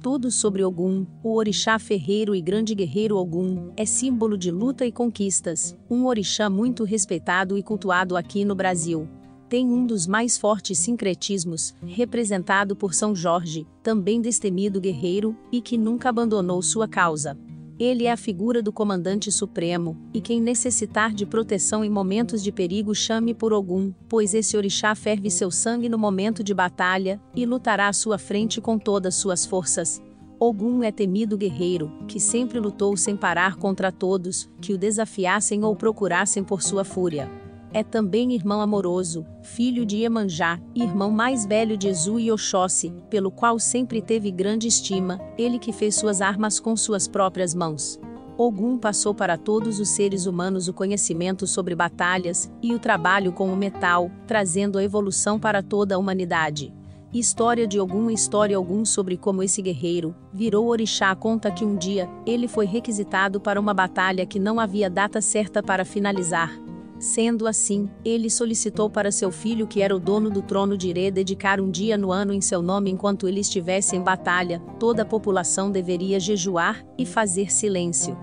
Tudo sobre Ogum, o orixá ferreiro e grande guerreiro Ogum, é símbolo de luta e conquistas, um orixá muito respeitado e cultuado aqui no Brasil. Tem um dos mais fortes sincretismos, representado por São Jorge, também destemido guerreiro, e que nunca abandonou sua causa. Ele é a figura do comandante supremo, e quem necessitar de proteção em momentos de perigo chame por Ogum, pois esse orixá ferve seu sangue no momento de batalha, e lutará à sua frente com todas suas forças. Ogum é temido guerreiro, que sempre lutou sem parar contra todos, que o desafiassem ou procurassem por sua fúria. É também irmão amoroso, filho de Iemanjá, irmão mais velho de Ezu e Oxóssi, pelo qual sempre teve grande estima, ele que fez suas armas com suas próprias mãos. Ogum passou para todos os seres humanos o conhecimento sobre batalhas e o trabalho com o metal, trazendo a evolução para toda a humanidade. História de Ogum História Ogum sobre como esse guerreiro virou orixá conta que um dia ele foi requisitado para uma batalha que não havia data certa para finalizar, Sendo assim, ele solicitou para seu filho, que era o dono do trono de Ire, dedicar um dia no ano em seu nome enquanto ele estivesse em batalha. Toda a população deveria jejuar e fazer silêncio.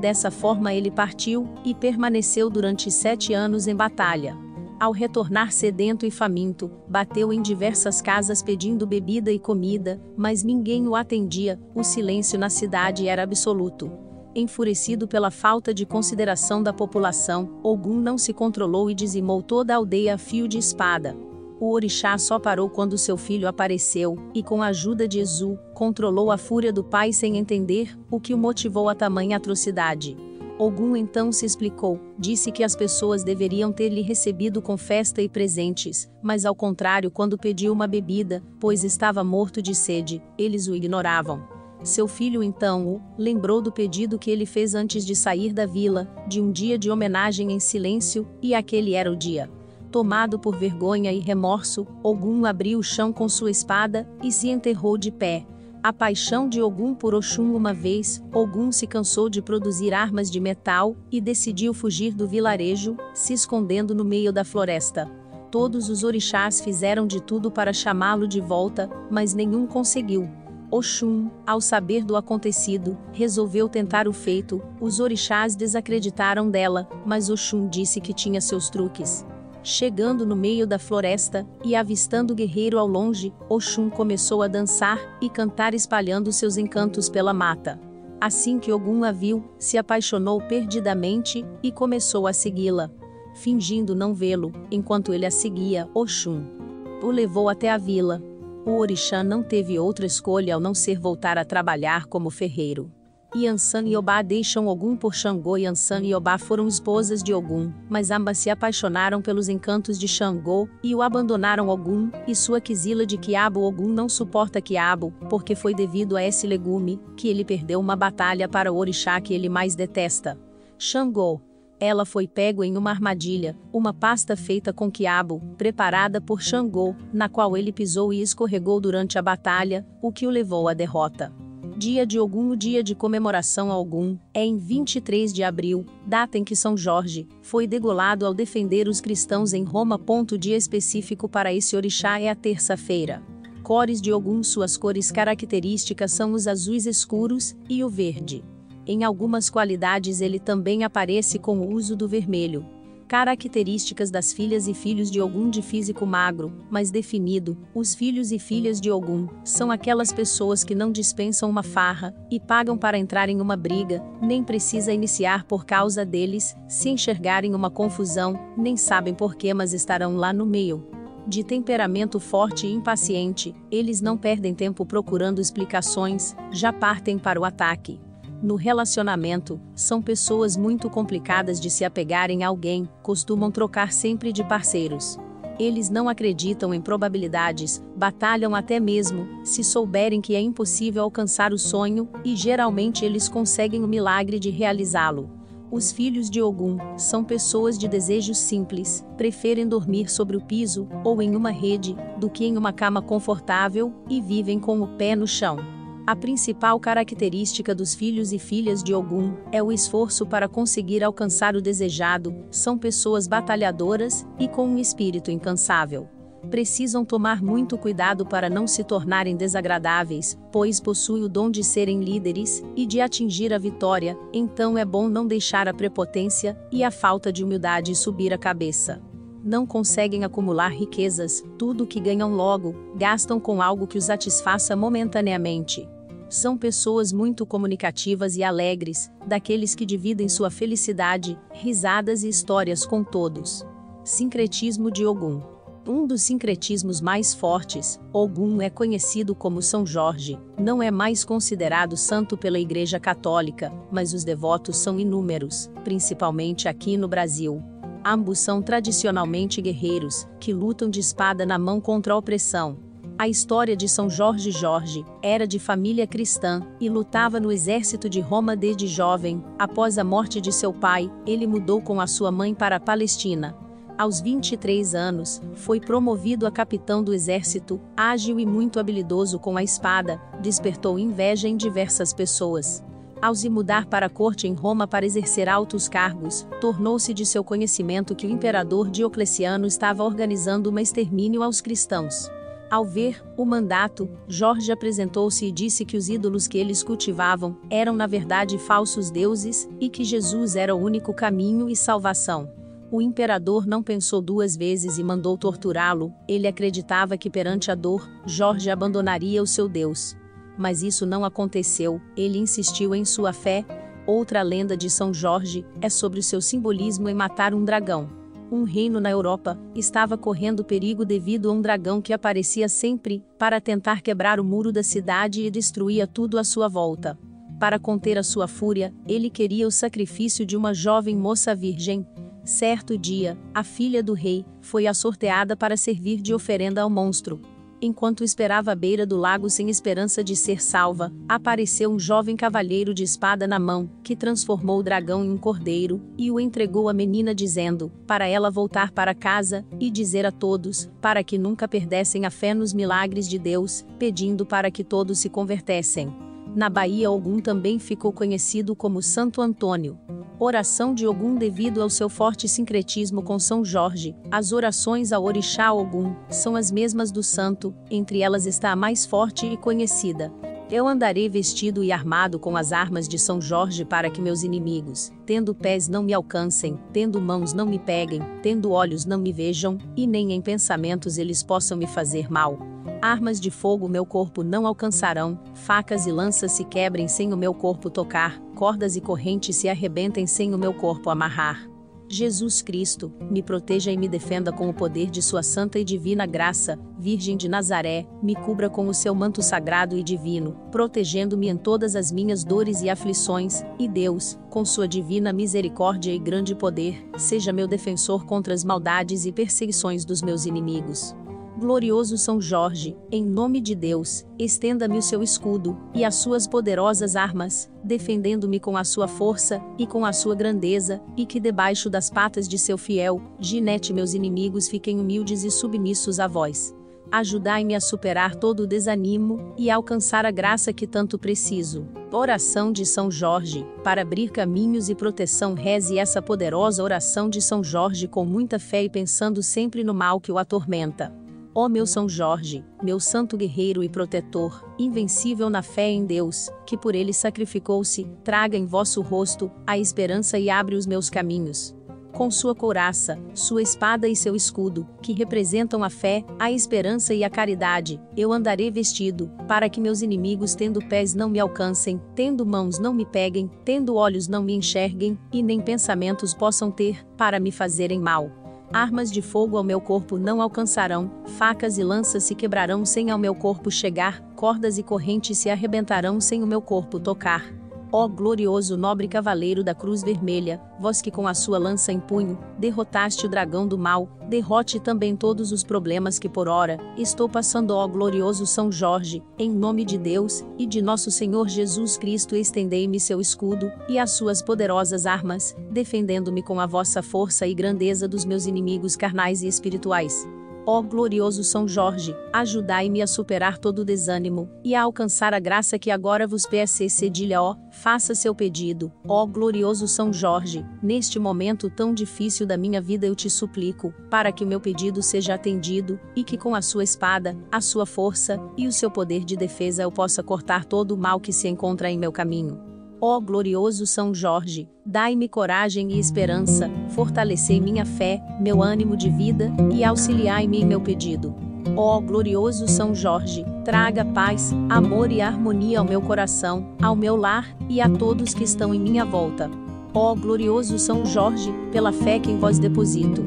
Dessa forma, ele partiu e permaneceu durante sete anos em batalha. Ao retornar sedento e faminto, bateu em diversas casas pedindo bebida e comida, mas ninguém o atendia, o silêncio na cidade era absoluto. Enfurecido pela falta de consideração da população, Ogum não se controlou e dizimou toda a aldeia a fio de espada. O orixá só parou quando seu filho apareceu, e com a ajuda de Ezu, controlou a fúria do pai sem entender o que o motivou a tamanha atrocidade. Ogum então se explicou, disse que as pessoas deveriam ter lhe recebido com festa e presentes, mas ao contrário, quando pediu uma bebida, pois estava morto de sede, eles o ignoravam. Seu filho então o lembrou do pedido que ele fez antes de sair da vila, de um dia de homenagem em silêncio, e aquele era o dia. Tomado por vergonha e remorso, Ogum abriu o chão com sua espada e se enterrou de pé. A paixão de Ogum por Oxum uma vez, Ogum se cansou de produzir armas de metal e decidiu fugir do vilarejo, se escondendo no meio da floresta. Todos os orixás fizeram de tudo para chamá-lo de volta, mas nenhum conseguiu. Oxum, ao saber do acontecido, resolveu tentar o feito. Os orixás desacreditaram dela, mas Oxum disse que tinha seus truques. Chegando no meio da floresta e avistando o guerreiro ao longe, Oxum começou a dançar e cantar espalhando seus encantos pela mata. Assim que Ogum a viu, se apaixonou perdidamente e começou a segui-la. Fingindo não vê-lo, enquanto ele a seguia, Oxum o levou até a vila, o orixá não teve outra escolha ao não ser voltar a trabalhar como ferreiro. Yansan e Obá deixam Ogum por Xangô Yansan e Obá foram esposas de Ogum, mas ambas se apaixonaram pelos encantos de Xangô e o abandonaram Ogum, e sua quisila de Quiabo Ogum não suporta Quiabo, porque foi devido a esse legume que ele perdeu uma batalha para o orixá que ele mais detesta. Xangô, ela foi pego em uma armadilha, uma pasta feita com quiabo, preparada por Xangô, na qual ele pisou e escorregou durante a batalha, o que o levou à derrota. Dia de Ogum, o dia de comemoração a Ogum, é em 23 de abril, data em que São Jorge foi degolado ao defender os cristãos em Roma. Ponto dia específico para esse orixá é a terça-feira. Cores de Ogum, suas cores características são os azuis escuros e o verde. Em algumas qualidades ele também aparece com o uso do vermelho. Características das filhas e filhos de Ogum de físico magro, mas definido, os filhos e filhas de Ogum são aquelas pessoas que não dispensam uma farra e pagam para entrar em uma briga, nem precisa iniciar por causa deles, se enxergarem uma confusão, nem sabem porquê, mas estarão lá no meio. De temperamento forte e impaciente, eles não perdem tempo procurando explicações, já partem para o ataque. No relacionamento, são pessoas muito complicadas de se apegarem a alguém, costumam trocar sempre de parceiros. Eles não acreditam em probabilidades, batalham até mesmo, se souberem que é impossível alcançar o sonho, e geralmente eles conseguem o milagre de realizá-lo. Os filhos de Ogum são pessoas de desejos simples, preferem dormir sobre o piso ou em uma rede do que em uma cama confortável e vivem com o pé no chão. A principal característica dos filhos e filhas de Ogum é o esforço para conseguir alcançar o desejado, são pessoas batalhadoras e com um espírito incansável. Precisam tomar muito cuidado para não se tornarem desagradáveis, pois possuem o dom de serem líderes e de atingir a vitória, então é bom não deixar a prepotência e a falta de humildade subir a cabeça. Não conseguem acumular riquezas, tudo que ganham logo, gastam com algo que os satisfaça momentaneamente. São pessoas muito comunicativas e alegres, daqueles que dividem sua felicidade, risadas e histórias com todos. Sincretismo de Ogum um dos sincretismos mais fortes, Ogum é conhecido como São Jorge, não é mais considerado santo pela Igreja Católica, mas os devotos são inúmeros, principalmente aqui no Brasil. Ambos são tradicionalmente guerreiros, que lutam de espada na mão contra a opressão. A história de São Jorge Jorge era de família cristã e lutava no exército de Roma desde jovem. Após a morte de seu pai, ele mudou com a sua mãe para a Palestina, aos 23 anos, foi promovido a capitão do exército, ágil e muito habilidoso com a espada, despertou inveja em diversas pessoas. Ao se mudar para a corte em Roma para exercer altos cargos, tornou-se de seu conhecimento que o imperador Diocleciano estava organizando uma extermínio aos cristãos. Ao ver o mandato, Jorge apresentou-se e disse que os ídolos que eles cultivavam eram na verdade falsos deuses e que Jesus era o único caminho e salvação. O imperador não pensou duas vezes e mandou torturá-lo. Ele acreditava que perante a dor, Jorge abandonaria o seu Deus. Mas isso não aconteceu, ele insistiu em sua fé. Outra lenda de São Jorge é sobre o seu simbolismo em matar um dragão. Um reino na Europa estava correndo perigo devido a um dragão que aparecia sempre para tentar quebrar o muro da cidade e destruía tudo à sua volta. Para conter a sua fúria, ele queria o sacrifício de uma jovem moça virgem, Certo dia, a filha do rei foi assorteada para servir de oferenda ao monstro. Enquanto esperava à beira do lago sem esperança de ser salva, apareceu um jovem cavalheiro de espada na mão, que transformou o dragão em um cordeiro, e o entregou à menina dizendo, para ela voltar para casa, e dizer a todos, para que nunca perdessem a fé nos milagres de Deus, pedindo para que todos se convertessem. Na Bahia Ogum também ficou conhecido como Santo Antônio. Oração de Ogum devido ao seu forte sincretismo com São Jorge. As orações ao Orixá Ogum são as mesmas do santo, entre elas está a mais forte e conhecida. Eu andarei vestido e armado com as armas de São Jorge para que meus inimigos, tendo pés não me alcancem, tendo mãos não me peguem, tendo olhos não me vejam, e nem em pensamentos eles possam me fazer mal. Armas de fogo meu corpo não alcançarão, facas e lanças se quebrem sem o meu corpo tocar, cordas e correntes se arrebentem sem o meu corpo amarrar. Jesus Cristo, me proteja e me defenda com o poder de Sua santa e divina graça, Virgem de Nazaré, me cubra com o seu manto sagrado e divino, protegendo-me em todas as minhas dores e aflições, e Deus, com Sua divina misericórdia e grande poder, seja meu defensor contra as maldades e perseguições dos meus inimigos. Glorioso São Jorge, em nome de Deus, estenda-me o seu escudo e as suas poderosas armas, defendendo-me com a sua força e com a sua grandeza, e que debaixo das patas de seu fiel, ginete meus inimigos fiquem humildes e submissos a vós. Ajudai-me a superar todo o desanimo e a alcançar a graça que tanto preciso. Oração de São Jorge, para abrir caminhos e proteção, reze essa poderosa oração de São Jorge com muita fé e pensando sempre no mal que o atormenta. Ó meu São Jorge, meu santo guerreiro e protetor, invencível na fé em Deus, que por ele sacrificou-se, traga em vosso rosto a esperança e abre os meus caminhos. Com sua couraça, sua espada e seu escudo, que representam a fé, a esperança e a caridade, eu andarei vestido, para que meus inimigos, tendo pés, não me alcancem, tendo mãos, não me peguem, tendo olhos, não me enxerguem, e nem pensamentos possam ter, para me fazerem mal. Armas de fogo ao meu corpo não alcançarão, facas e lanças se quebrarão sem ao meu corpo chegar, cordas e correntes se arrebentarão sem o meu corpo tocar. Ó glorioso nobre cavaleiro da cruz vermelha, vós que com a sua lança em punho, derrotaste o dragão do mal, derrote também todos os problemas que por ora, estou passando ó glorioso São Jorge, em nome de Deus, e de nosso Senhor Jesus Cristo estendei-me seu escudo, e as suas poderosas armas, defendendo-me com a vossa força e grandeza dos meus inimigos carnais e espirituais. Ó glorioso São Jorge, ajudai-me a superar todo o desânimo, e a alcançar a graça que agora vos peço cedilha ó, faça seu pedido. Ó glorioso São Jorge, neste momento tão difícil da minha vida eu te suplico, para que o meu pedido seja atendido, e que com a sua espada, a sua força, e o seu poder de defesa eu possa cortar todo o mal que se encontra em meu caminho. Ó glorioso São Jorge, dai-me coragem e esperança, fortalecei minha fé, meu ânimo de vida, e auxiliai-me em meu pedido. Ó glorioso São Jorge, traga paz, amor e harmonia ao meu coração, ao meu lar, e a todos que estão em minha volta. Ó glorioso São Jorge, pela fé que em vós deposito.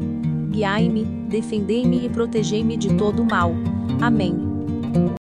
Guiai-me, defendei-me e protegei-me de todo o mal. Amém.